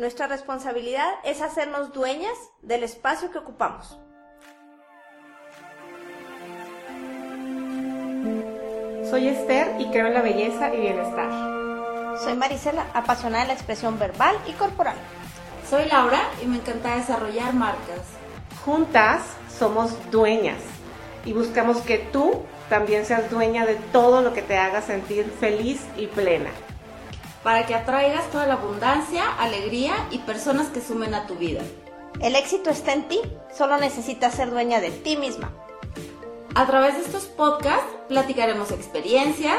Nuestra responsabilidad es hacernos dueñas del espacio que ocupamos. Soy Esther y creo en la belleza y bienestar. Soy Marisela, apasionada de la expresión verbal y corporal. Soy Laura y me encanta desarrollar marcas. Juntas somos dueñas y buscamos que tú también seas dueña de todo lo que te haga sentir feliz y plena. Para que atraigas toda la abundancia, alegría y personas que sumen a tu vida. El éxito está en ti, solo necesitas ser dueña de ti misma. A través de estos podcasts platicaremos experiencias,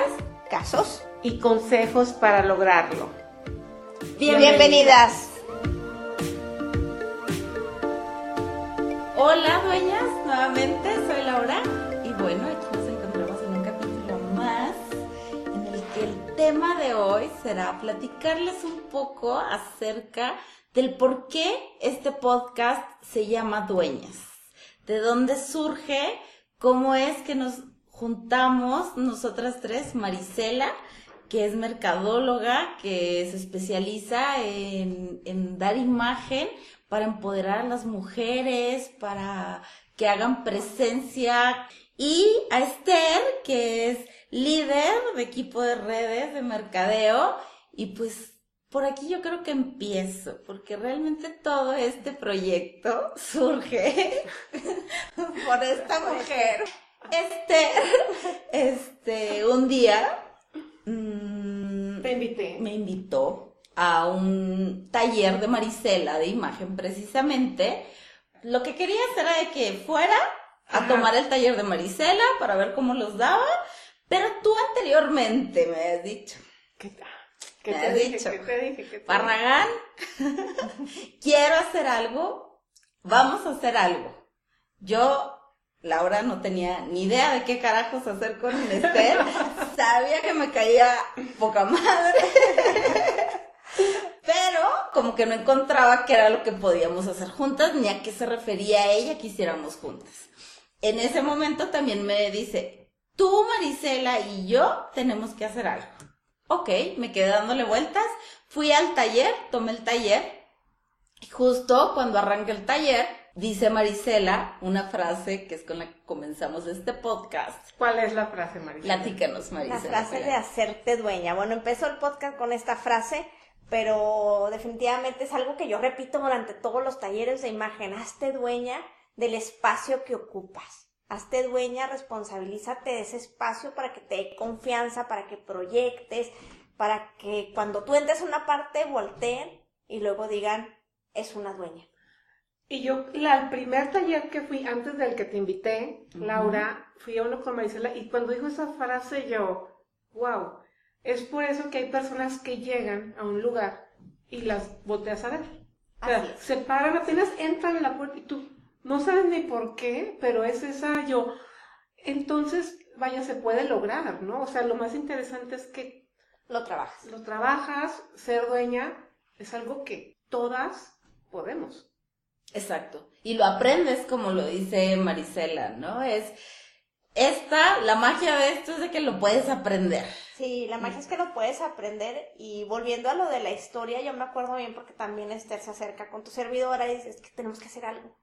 Casos. Y consejos para lograrlo. Bienvenidas. Hola dueñas, nuevamente soy Laura y bueno, aquí nos encontramos en un capítulo más tema de hoy será platicarles un poco acerca del por qué este podcast se llama Dueñas, de dónde surge, cómo es que nos juntamos nosotras tres, Marisela, que es mercadóloga, que se especializa en, en dar imagen para empoderar a las mujeres, para que hagan presencia. Y a Esther, que es líder de equipo de redes de mercadeo. Y pues por aquí yo creo que empiezo, porque realmente todo este proyecto surge por esta mujer. Esther, este, un día mm, Te invité. me invitó a un taller de Marisela de imagen precisamente. Lo que quería era de que fuera a tomar el taller de Marisela para ver cómo los daba, pero tú anteriormente me has dicho, ¿Qué, qué Me te has dije? dicho. ¿Qué te dije? ¿Qué te Barragán, quiero hacer algo, vamos a hacer algo. Yo, Laura, no tenía ni idea de qué carajos hacer con Esther, sabía que me caía poca madre, pero como que no encontraba qué era lo que podíamos hacer juntas, ni a qué se refería ella que hiciéramos juntas. En ese momento también me dice, tú, Marisela y yo tenemos que hacer algo. Ok, me quedé dándole vueltas, fui al taller, tomé el taller, y justo cuando arranca el taller, dice Marisela una frase que es con la que comenzamos este podcast. ¿Cuál es la frase, María? Platícanos, La Marisela. frase de hacerte dueña. Bueno, empezó el podcast con esta frase, pero definitivamente es algo que yo repito durante todos los talleres de imagen. Hazte dueña del espacio que ocupas. Hazte dueña, responsabilízate de ese espacio para que te dé confianza, para que proyectes, para que cuando tú entres a una parte volteen y luego digan, es una dueña. Y yo, la, el primer taller que fui, antes del que te invité, Laura, fui a uno con Marisela y cuando dijo esa frase yo, wow, es por eso que hay personas que llegan a un lugar y las volteas a ver. O sea, se paran, apenas entran en la puerta y tú no sabes ni por qué, pero es esa yo. Entonces, vaya, se puede lograr, ¿no? O sea, lo más interesante es que Lo trabajas. lo trabajas, ser dueña, es algo que todas podemos. Exacto. Y lo aprendes como lo dice Marisela, ¿no? Es esta, la magia de esto es de que lo puedes aprender. Sí, la magia es que lo puedes aprender y volviendo a lo de la historia, yo me acuerdo bien porque también Esther se acerca con tu servidora y dice, es que tenemos que hacer algo.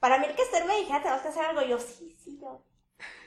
Para mí el que Esther me dijera, tenemos que hacer algo, yo sí, sí, yo.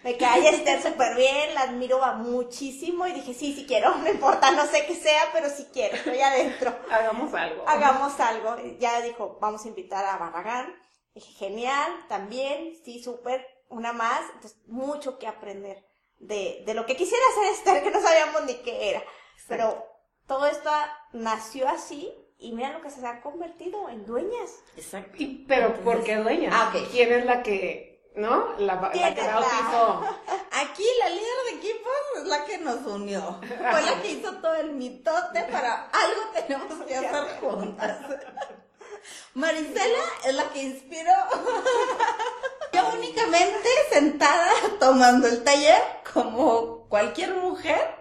Me cae Esther súper bien, la admiro va muchísimo y dije, sí, sí quiero, no importa, no sé qué sea, pero sí quiero, estoy adentro. Hagamos algo. Hagamos algo. Ya dijo, vamos a invitar a Barragán. Dije, genial, también, sí, súper, una más. Entonces, mucho que aprender de, de lo que quisiera hacer Esther, que no sabíamos ni qué era. Pero todo esto nació así y mira lo que se han convertido en dueñas. Exacto. Y- pero Entonces- ¿por qué dueña? Ah. ¿Quién es la que ¿no? La, la que bautizó. Aquí la líder de equipos es la que nos unió. Fue la que hizo todo el mitote para algo tenemos que hacer juntas. Marisela es la que inspiró. Yo únicamente sentada tomando el taller como cualquier mujer.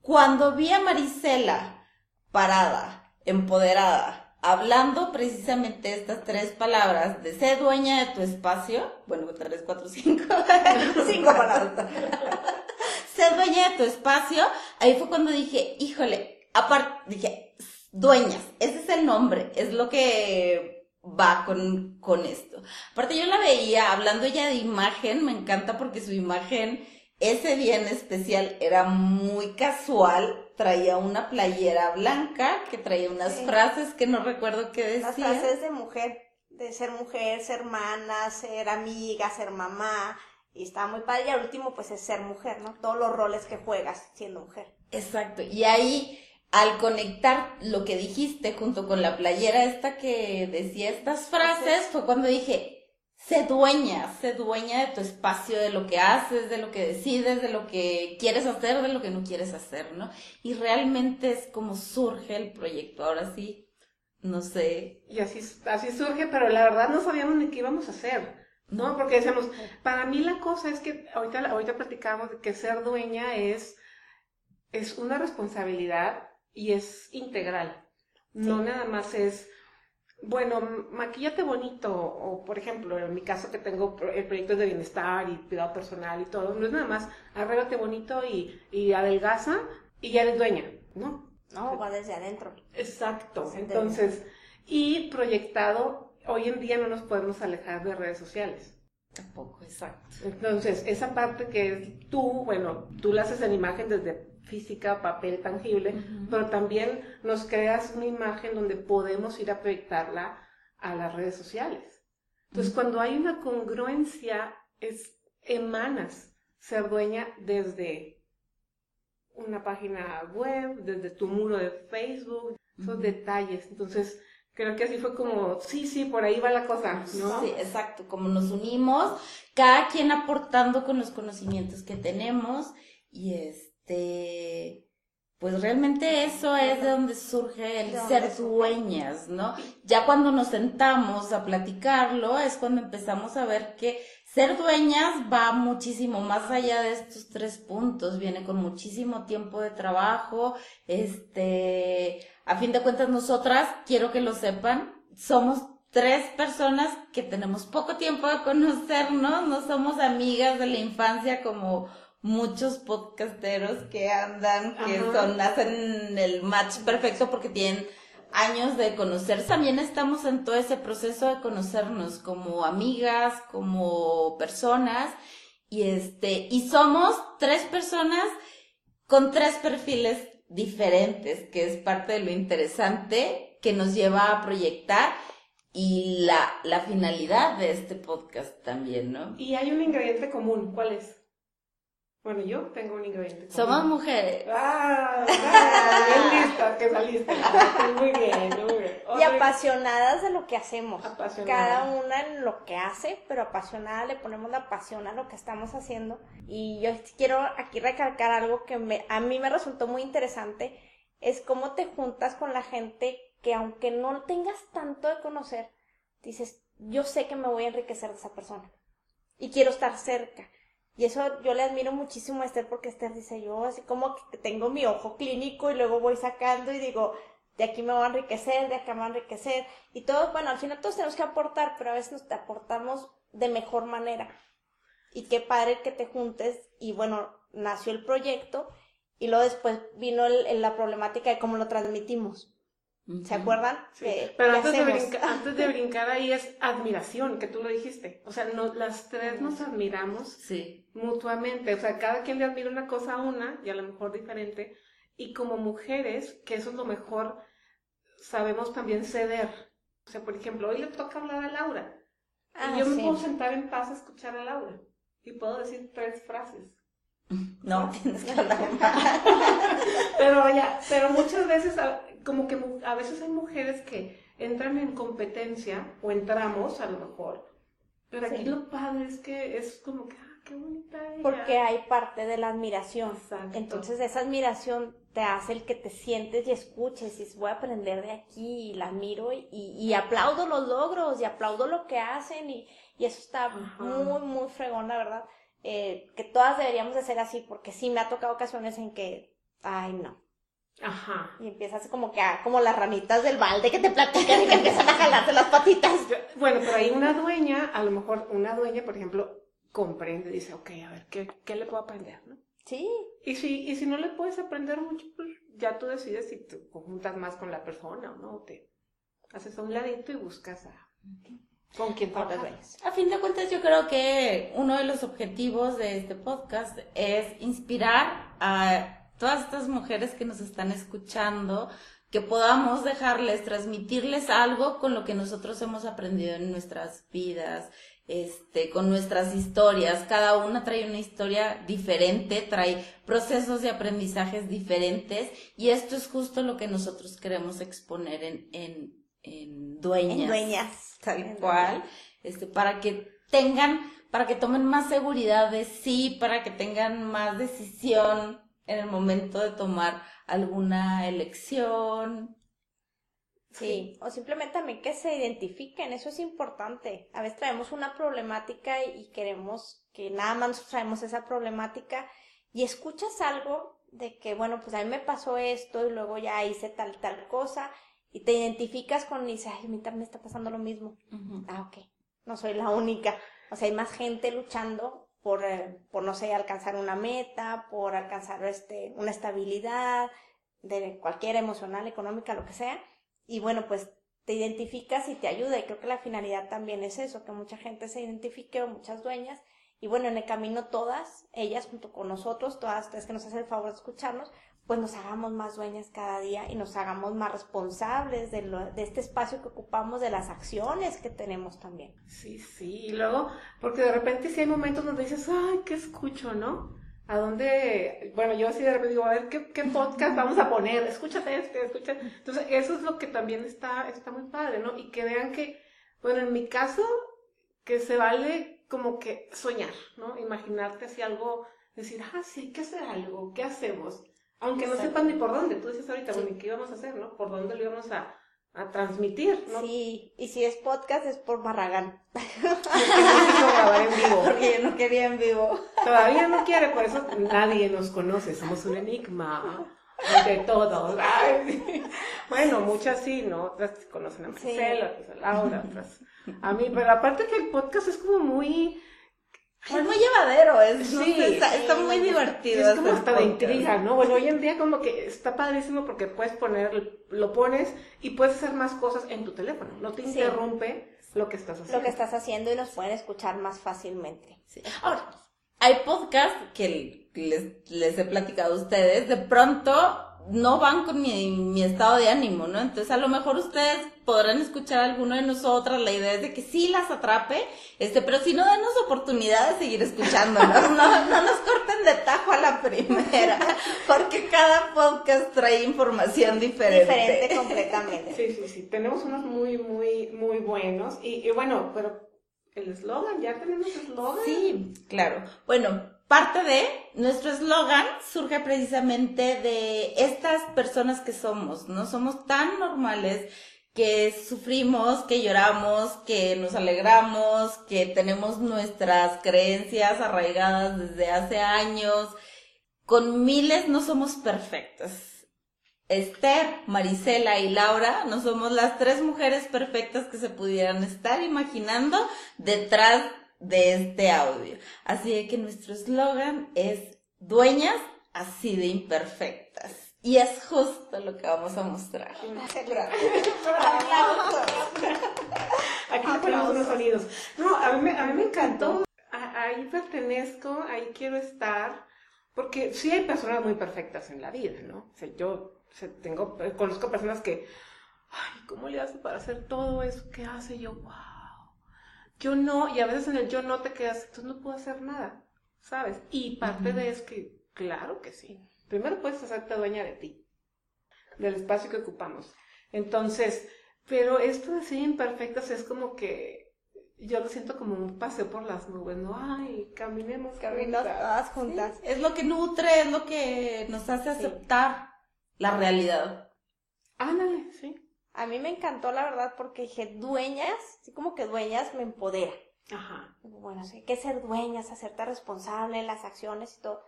Cuando vi a Marisela parada, empoderada, hablando precisamente estas tres palabras de ser dueña de tu espacio, bueno, tres, cuatro, cinco, Cinco palabras. ser dueña de tu espacio, ahí fue cuando dije, híjole, aparte, dije, dueñas, ese es el nombre, es lo que va con, con esto. Aparte yo la veía hablando ya de imagen, me encanta porque su imagen ese día en especial era muy casual, traía una playera blanca que traía unas Sí. frases que no recuerdo qué Las decía. frases de mujer, de ser mujer, ser hermana, ser amiga, ser mamá. Y estaba muy padre. Y al último, pues es ser mujer, ¿no? Todos los roles que juegas siendo mujer. Exacto. Y ahí, al conectar lo que dijiste junto con la playera esta que decía estas frases, fue cuando dije, sé dueña, sé dueña de tu espacio, de lo que haces, de lo que decides, de lo que quieres hacer, de lo que no quieres hacer, ¿no? Y realmente es como surge el proyecto. Ahora sí, no sé. Y así, así surge, pero la verdad no sabíamos ni qué íbamos a hacer, ¿no? Porque decíamos, para mí la cosa es que ahorita, ahorita platicamos de que ser dueña es, es una responsabilidad y es integral. No nada más es, bueno, maquillate bonito, o por ejemplo, en mi caso que tengo el proyecto de bienestar y cuidado personal y todo, no es nada más arréglate bonito y, y adelgaza y ya eres dueña, ¿no? No, va desde adentro. Exacto. Entonces, y proyectado, hoy en día no nos podemos alejar de redes sociales. Tampoco, exacto. Entonces, esa parte que es tú, bueno, tú la haces en imagen desde física, papel tangible, pero también nos creas una imagen donde podemos ir a proyectarla a las redes sociales. Entonces, cuando hay una congruencia, es emanas ser dueña desde una página web, desde tu muro de Facebook, esos detalles. Entonces, creo que así fue como, sí, sí, por ahí va la cosa, ¿no? Sí, exacto, como nos unimos, cada quien aportando con los conocimientos que tenemos y este, pues realmente eso es de donde surge el donde ser dueñas, ¿no? Ya cuando nos sentamos a platicarlo es cuando empezamos a ver que ser dueñas va muchísimo más allá de estos tres puntos, viene con muchísimo tiempo de trabajo, este, a fin de cuentas nosotras, quiero que lo sepan, somos tres personas que tenemos poco tiempo de conocernos, no somos amigas de la infancia como muchos podcasteros que andan, que Ajá. son, hacen el match perfecto porque tienen años de conocer. También estamos en todo ese proceso de conocernos como amigas, como personas, y este, y somos tres personas con tres perfiles diferentes, que es parte de lo interesante que nos lleva a proyectar y la, la finalidad de este podcast también, ¿no? Y hay un ingrediente común, ¿cuál es? Bueno, yo tengo un ingrediente común. Somos mujeres. ¡Ah! ah, bien lista que saliste. Muy bien, muy bien. Y apasionadas de lo que hacemos. Apasionadas. Cada una en lo que hace, pero apasionada, le ponemos la pasión a lo que estamos haciendo. Y yo quiero aquí recalcar algo que me, a mí me resultó muy interesante, es cómo te juntas con la gente que aunque no tengas tanto de conocer, dices, yo sé que me voy a enriquecer de esa persona. Y quiero estar cerca. Y eso yo le admiro muchísimo a Esther porque Esther dice, yo así como que tengo mi ojo clínico y luego voy sacando y digo, de aquí me voy a enriquecer, de acá me voy a enriquecer. Y todo, bueno, al final todos tenemos que aportar, pero a veces nos aportamos de mejor manera. Y qué padre que te juntes y bueno, nació el proyecto y luego después vino el- la problemática de cómo lo transmitimos. ¿Se acuerdan? Sí, ¿Qué- Pero antes de, antes de brincar ahí es admiración, que tú lo dijiste. O sea, no, las tres nos admiramos Sí. mutuamente. O sea, cada quien le admira una cosa a una y a lo mejor diferente. Y como mujeres, que eso es lo mejor, sabemos también ceder. O sea, por ejemplo, hoy le toca hablar a Laura. Ah, y yo me puedo sentar en paz a escuchar a Laura. Y puedo decir tres frases. No, tienes que hablar más. Pero ya, pero muchas veces, como que a veces hay mujeres que entran en competencia, o entramos a lo mejor, Pero aquí Sí. lo padre es que es como que, ah, qué bonita ella. Porque hay parte de la admiración. Exacto. Entonces esa admiración te hace el que te sientes y escuches y dices, voy a aprender de aquí y la admiro y, y aplaudo los logros y aplaudo lo que hacen y, y eso está Ajá. muy, muy fregón, la verdad. Eh, que todas deberíamos de ser así porque sí me ha tocado ocasiones en que, ay no. Ajá. Y empiezas como que a, como las ranitas del balde que te platican y que empiezan a jalarse las patitas. Bueno, pero ahí una dueña, a lo mejor una dueña, por ejemplo, comprende, dice, ok, a ver, ¿qué, qué le puedo aprender? ¿no? Sí, Y si, y si no le puedes aprender mucho, pues ya tú decides si te juntas más con la persona o no, te haces a un ladito y buscas a con quién trabajar. A fin de cuentas, yo creo que uno de los objetivos de este podcast es inspirar a todas estas mujeres que nos están escuchando, que podamos dejarles, transmitirles algo con lo que nosotros hemos aprendido en nuestras vidas, este, con nuestras historias. Cada una trae una historia diferente, trae procesos de aprendizajes diferentes, y esto es justo lo que nosotros queremos exponer en, en, en dueñas En dueñas. tal cual, este, para que tengan, para que tomen más seguridad de sí, para que tengan más decisión en el momento de tomar alguna elección. Sí, o simplemente también que se identifiquen, eso es importante. A veces traemos una problemática y queremos que nada más traemos esa problemática y escuchas algo de que, bueno, pues a mí me pasó esto y luego ya hice tal, tal cosa y te identificas con y dices, ay, a mí también me está pasando lo mismo. Ah, ok, no soy la única. O sea, hay más gente luchando por, eh, por no sé, alcanzar una meta, por alcanzar este, una estabilidad de cualquier emocional, económica, lo que sea. Y bueno, pues te identificas y te ayuda. Y creo que la finalidad también es eso, que mucha gente se identifique o muchas dueñas. Y bueno, en el camino todas, ellas junto con nosotros, todas ustedes que nos hacen el favor de escucharnos, pues nos hagamos más dueñas cada día y nos hagamos más responsables de, lo, de este espacio que ocupamos, de las acciones que tenemos también. Sí, sí, y luego, porque de repente sí hay momentos donde dices, ay, ¿qué escucho, no? ¿A dónde? Bueno, yo así de repente digo, a ver, ¿qué, qué podcast vamos a poner? Escúchate este, escúchate. Entonces, eso es lo que también está, está muy padre, ¿no? Y que vean que, bueno, en mi caso, que se vale como que soñar, ¿no? Imaginarte así algo, decir, ah, sí, hay que hacer algo, ¿qué hacemos? Aunque no Exacto. sepan ni por dónde. Tú dices ahorita, bueno, ¿y qué íbamos a hacer, no? ¿Por dónde lo íbamos a, a transmitir, no? Sí, y si es podcast es por Barragán, no grabar en vivo. Porque yo no quería en vivo. Todavía no quiere, por eso nadie nos conoce, somos un enigma de todos. Ay, Bueno, muchas sí, ¿no? Otras conocen a Marcela, otras a Laura, otras a mí, pero aparte que el podcast es como muy, Es muy llevadero, es, no Sí, sé, está, muy divertido. es como hacer hasta de intriga, ¿no? Bueno, hoy en día como que está padrísimo porque puedes poner, lo pones y puedes hacer más cosas en tu teléfono, no te Sí. interrumpe lo que estás haciendo. lo que estás haciendo y nos pueden escuchar más fácilmente. Sí. Ahora, hay podcasts que les, les he platicado a ustedes, de pronto no van con mi, mi estado de ánimo, ¿no? Entonces a lo mejor ustedes podrán escuchar a alguno de nosotras, la idea es de que sí las atrape, este, pero si no, denos oportunidad de seguir escuchándonos, no, no nos corten de tajo a la primera, porque cada podcast trae información diferente. Diferente completamente. Sí, sí, sí, tenemos unos muy, muy, muy buenos y, y bueno, pero el eslogan, ya tenemos eslogan. Sí, claro. Bueno, parte de nuestro eslogan surge precisamente de estas personas que somos, ¿no? Somos tan normales que sufrimos, que lloramos, que nos alegramos, que tenemos nuestras creencias arraigadas desde hace años. Con miles no somos perfectas. Esther, Marisela y Laura no somos las tres mujeres perfectas que se pudieran estar imaginando detrás de este audio. Así de que nuestro eslogan es dueñas así de imperfectas. Y es justo lo que vamos a mostrar. Aquí le ponemos unos sonidos. No, a mí, me- a mí me encantó. Ahí pertenezco, ahí quiero estar. Porque sí hay personas muy perfectas en la vida, ¿no? O sea, yo o sea, tengo, conozco personas que, ay, ¿cómo le hace para hacer todo eso que hace? Yo, wow. Yo no, y a veces en el yo no te quedas, entonces no puedo hacer nada, ¿sabes? Y parte de es que, claro que sí. Primero puedes hacerte dueña de ti, del espacio que ocupamos. Entonces, pero esto de ser imperfectas es como que yo lo siento como un paseo por las nubes, ¿no? Ay, caminemos. Caminos juntas. todas juntas. Es lo que nutre, es lo que nos hace aceptar la realidad. A mí me encantó, la verdad, porque dije, dueñas, así como que dueñas me empodera. Ajá. Bueno, sí, hay que ser dueñas, hacerte responsable en las acciones y todo.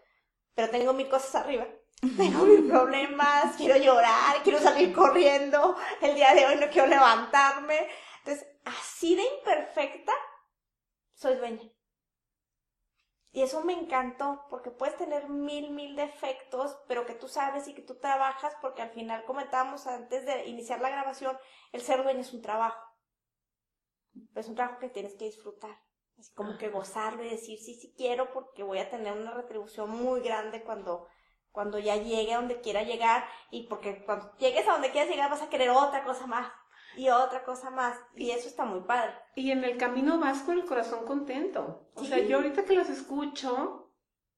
Pero tengo mil cosas arriba. Tengo mil problemas, quiero llorar, quiero salir corriendo. El día de hoy no quiero levantarme. Entonces, así de imperfecta, soy dueña. Y eso me encantó, porque puedes tener mil, mil defectos, pero que tú sabes y que tú trabajas, porque al final comentábamos antes de iniciar la grabación, el ser dueño es un trabajo. Es un trabajo que tienes que disfrutar. Así como que gozarlo y decir, sí, sí quiero, porque voy a tener una retribución muy grande cuando, cuando ya llegue a donde quiera llegar, y porque cuando llegues a donde quieras llegar vas a querer otra cosa más, y otra cosa más, y eso está muy padre. Y en el camino vas con el corazón contento. O sea, yo ahorita que las escucho,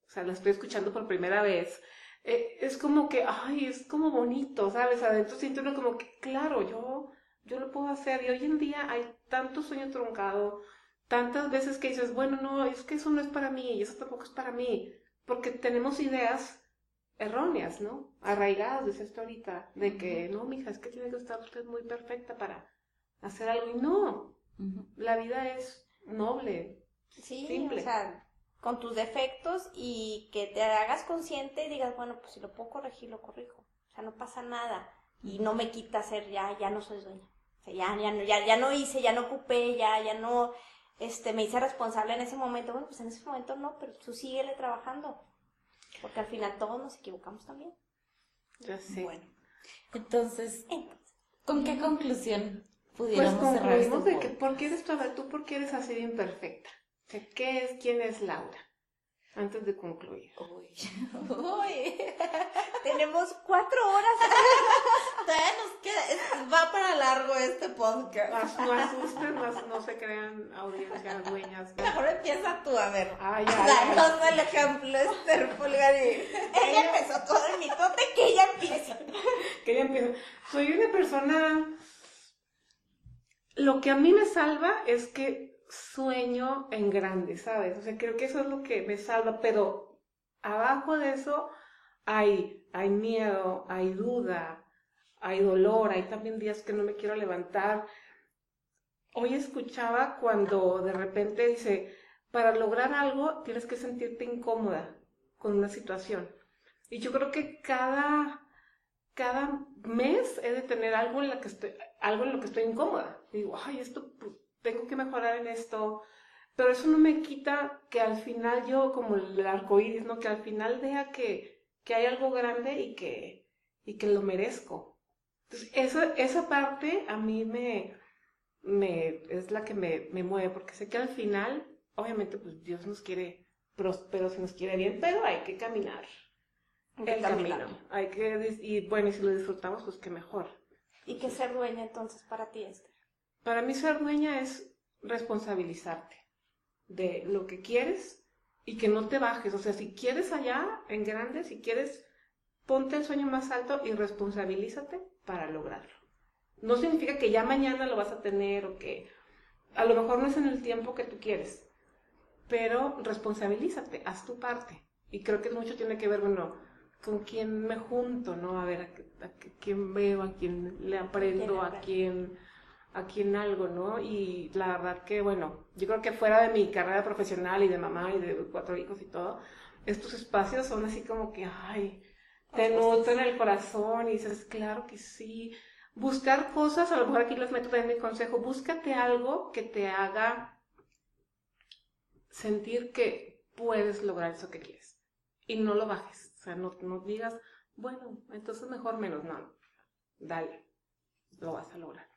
o sea, las estoy escuchando por primera vez, eh, es como que, ay, es como bonito, ¿sabes? Adentro siento uno como que, claro, yo, yo lo puedo hacer. Y hoy en día hay tanto sueño truncado, tantas veces que dices, bueno, no, es que eso no es para mí y eso tampoco es para mí. Porque tenemos ideas erróneas, ¿no? Arraigadas, dice esto ahorita, de que, no, mija, es que tiene que estar usted muy perfecta para hacer algo. Y no, la vida es noble. Sí, Simple. o sea, con tus defectos y que te hagas consciente y digas, bueno, pues si lo puedo corregir, lo corrijo. O sea, no pasa nada. Y no me quita ser ya, ya no soy dueña. O sea, ya, ya, no- ya, ya no hice, ya no ocupé, ya, ya no, este, me hice responsable en ese momento. Bueno, pues en ese momento no, pero tú síguele trabajando. Porque al final todos nos equivocamos también. Ya sé. Bueno, entonces, Entonces, ¿con qué conclusión pues pudiéramos cerrar este concluimos de que? ¿por qué eres tú? A ver, tú, ¿por qué eres así de imperfecta? O sea, ¿qué es, quién es Laura? Antes de concluir. Uy. Uy. tenemos cuatro horas. Todavía nos queda, es- va para largo este podcast. As- No asusten, no, no se crean audiencias dueñas. Mejor empieza tú, a ver. Ay, ay, ay. Danos el ejemplo, Esther Pulgari. Ella empezó todo el mitote que ella empieza. Que ya empiezo. Soy una persona. Lo que a mí me salva es que sueño en grande, ¿sabes? O sea, creo que eso es lo que me salva, pero abajo de eso hay, hay miedo, hay duda, hay dolor, hay también días que no me quiero levantar. Hoy escuchaba cuando de repente dice, para lograr algo tienes que sentirte incómoda con una situación. Y yo creo que cada, cada mes he de tener algo en, la que estoy, algo en lo que estoy incómoda. Digo, ay, esto, pues, tengo que mejorar en esto. Pero eso no me quita que al final yo, como el arco iris, ¿no? Que al final vea que, que hay algo grande y que, y que lo merezco. Entonces, esa, esa parte a mí me, me, es la que me, me mueve, porque sé que al final, obviamente, pues Dios nos quiere prósperos y nos quiere bien, pero hay que caminar el camino. Hay que, y bueno, y si lo disfrutamos, pues qué mejor. ¿Y qué ser dueña entonces para ti, Esther? Para mí ser dueña es responsabilizarte de lo que quieres y que no te bajes. O sea, si quieres allá en grande, si quieres, ponte el sueño más alto y responsabilízate para lograrlo. No significa que ya mañana lo vas a tener o que a lo mejor no es en el tiempo que tú quieres, pero responsabilízate, haz tu parte. Y creo que mucho tiene que ver, bueno, con quién me junto, ¿no? A ver, a, a qué- quién veo, a quién le aprendo, a quién, a quién algo, ¿no? Y la verdad que, bueno, yo creo que fuera de mi carrera profesional y de mamá y de cuatro hijos y todo, estos espacios son así como que, ay, te nutren el corazón y dices, claro que sí. Buscar cosas, a lo mejor aquí les meto también mi consejo, búscate algo que te haga sentir que puedes lograr eso que quieres. Y no lo bajes, o sea, no, no digas, bueno, entonces mejor menos, no, dale, lo vas a lograr.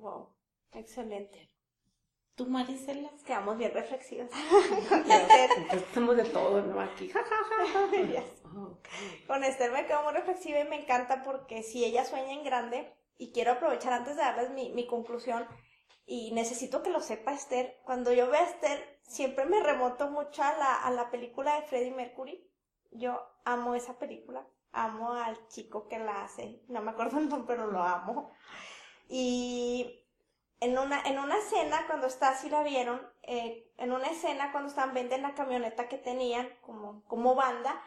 Wow, excelente. ¿Tú, Marisela? Quedamos bien reflexivas. Entonces hacemos de todo, ¿no? Aquí. Ok. Con Esther me quedo muy reflexiva y me encanta porque si ella sueña en grande, y quiero aprovechar antes de darles mi, mi conclusión, y necesito que lo sepa Esther, cuando yo veo a Esther, siempre me remonto mucho a la, a la película de Freddie Mercury. Yo amo esa película, amo al chico que la hace, no me acuerdo el nombre, pero lo amo. Y en una, en una escena, cuando está, si la vieron, eh, en una escena cuando están, venden la camioneta que tenían como, como banda,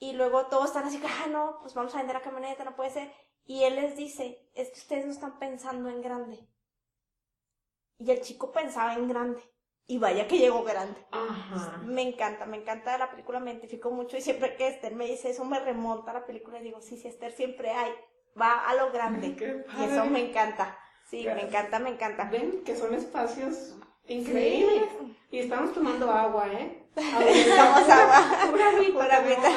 y luego todos están así, ah, no, pues vamos a vender la camioneta, no puede ser. Y él les dice, es que ustedes no están pensando en grande. Y el chico pensaba en grande. Y vaya que llegó grande. Ajá. Me encanta, me encanta la película, me identifico mucho y siempre que Esther me dice eso me remonta a la película y digo, sí, sí, Esther siempre hay, va a lo grande. Y eso me encanta. Sí, me encanta, me encanta. Ven que son espacios increíbles. Y estamos tomando agua, ¿eh? Tomamos agua. Pura agüita.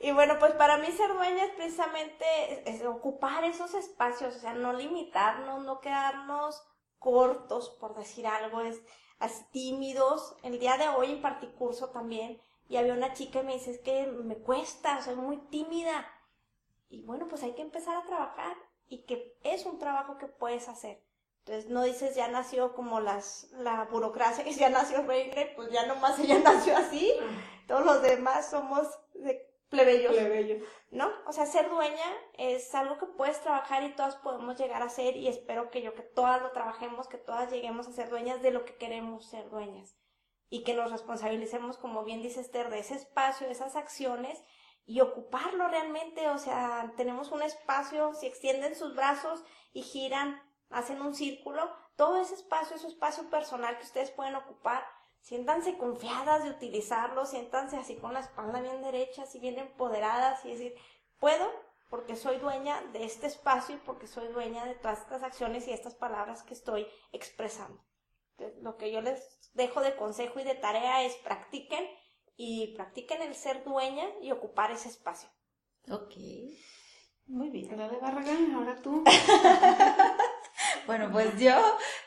Y bueno, pues para mí ser dueña es precisamente es- es ocupar esos espacios, o sea, no limitarnos, no quedarnos cortos, por decir algo, es así tímidos. El día de hoy impartí curso también y había una chica y me dice, es que me cuesta, soy muy tímida. Y bueno, pues hay que empezar a trabajar y que es un trabajo que puedes hacer. Entonces no dices ya nació como las, la burocracia, que ya nació reina, pues ya nomás ella nació así, todos los demás somos de plebeyos. Plebeyo. ¿no? O sea, ser dueña es algo que puedes trabajar y todas podemos llegar a ser y espero que yo, que todas lo trabajemos, que todas lleguemos a ser dueñas de lo que queremos ser dueñas y que nos responsabilicemos, como bien dice Esther, de ese espacio, de esas acciones y ocuparlo realmente, o sea, tenemos un espacio, si extienden sus brazos y giran, hacen un círculo, todo ese espacio es un espacio personal que ustedes pueden ocupar siéntanse confiadas de utilizarlo, siéntanse así con la espalda bien derecha, así bien empoderadas y decir, puedo porque soy dueña de este espacio y porque soy dueña de todas estas acciones y estas palabras que estoy expresando. Lo que yo les dejo de consejo y de tarea es practiquen y practiquen el ser dueña y ocupar ese espacio. Ok. Muy bien. Dale, Barragán, ahora tú. Bueno, pues yo,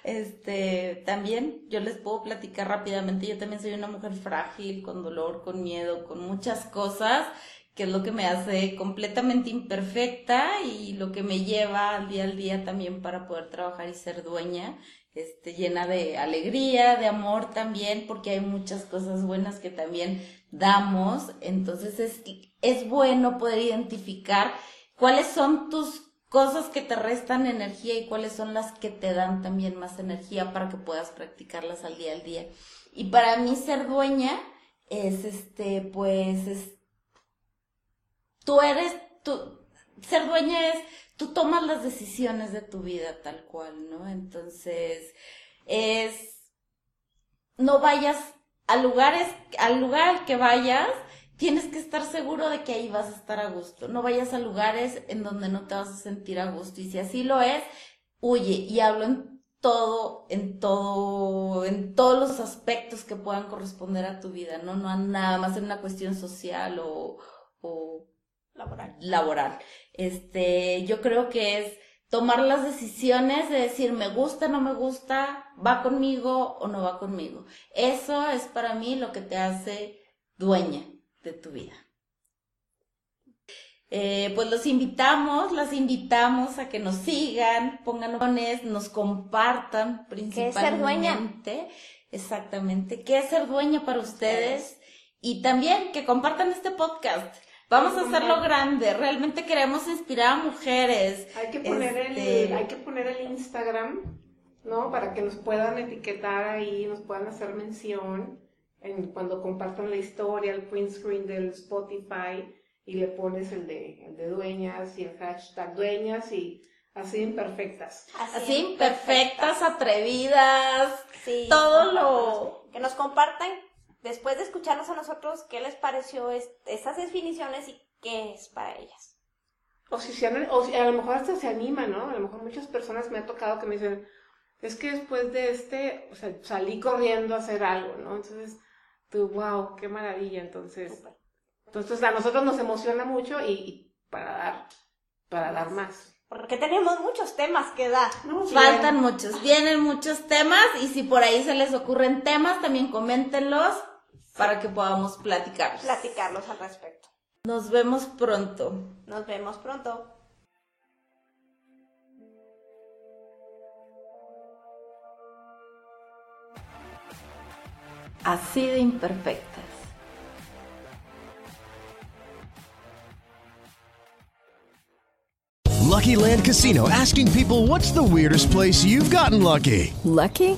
este, también, yo les puedo platicar rápidamente, yo también soy una mujer frágil, con dolor, con miedo, con muchas cosas, que es lo que me hace completamente imperfecta y lo que me lleva al día al día también para poder trabajar y ser dueña, este, llena de alegría, de amor también, porque hay muchas cosas buenas que también damos, entonces es, es bueno poder identificar cuáles son tus cosas que te restan energía y cuáles son las que te dan también más energía para que puedas practicarlas al día al día. Y para mí ser dueña es este, pues, es, tú eres, tú, ser dueña es, tú tomas las decisiones de tu vida tal cual, ¿no? Entonces, es, no vayas a lugares, al lugar al que vayas, tienes que estar seguro de que ahí vas a estar a gusto. No vayas a lugares en donde no te vas a sentir a gusto. Y si así lo es, huye. Y hablo en todo, en todo, en todos los aspectos que puedan corresponder a tu vida, ¿no? No nada más en una cuestión social o, o Laboral. laboral. Este, yo creo que es tomar las decisiones de decir me gusta, no me gusta, va conmigo o no va conmigo. Eso es para mí lo que te hace dueña de tu vida. Eh, pues los invitamos, las invitamos a que nos sigan, pongan nos compartan ¿Qué es principalmente. ser dueña? Exactamente. ¿Qué es ser dueña para ustedes? Y también que compartan este podcast. Vamos a hacerlo grande. Realmente queremos inspirar a mujeres. Hay que poner Este- el, hay que poner el Instagram, ¿no? Para que nos puedan etiquetar ahí, nos puedan hacer mención en, cuando compartan la historia, el print screen del Spotify y le pones el de, el de dueñas y el hashtag dueñas y así imperfectas. Así, imperfectas, atrevidas, Sí, todo lo... Que nos compartan, después de escucharnos a nosotros, qué les pareció es- esas definiciones y qué es para ellas. O si, se han- o si a lo mejor hasta se animan, ¿no? A lo mejor muchas personas me ha tocado que me dicen, es que después de este, o sea, salí corriendo a hacer algo, ¿no? Entonces, tú, wow, qué maravilla, entonces... Entonces a nosotros nos emociona mucho y, y para dar, para dar más. Porque tenemos muchos temas que dar. ¿no? Faltan muchos, vienen muchos temas y si por ahí se les ocurren temas, también coméntenlos para que podamos platicar. Platicarlos al respecto. Nos vemos pronto. Nos vemos pronto. Así de imperfectas. Lucky Lucky Land Casino asking people what's the weirdest place you've gotten lucky? Lucky?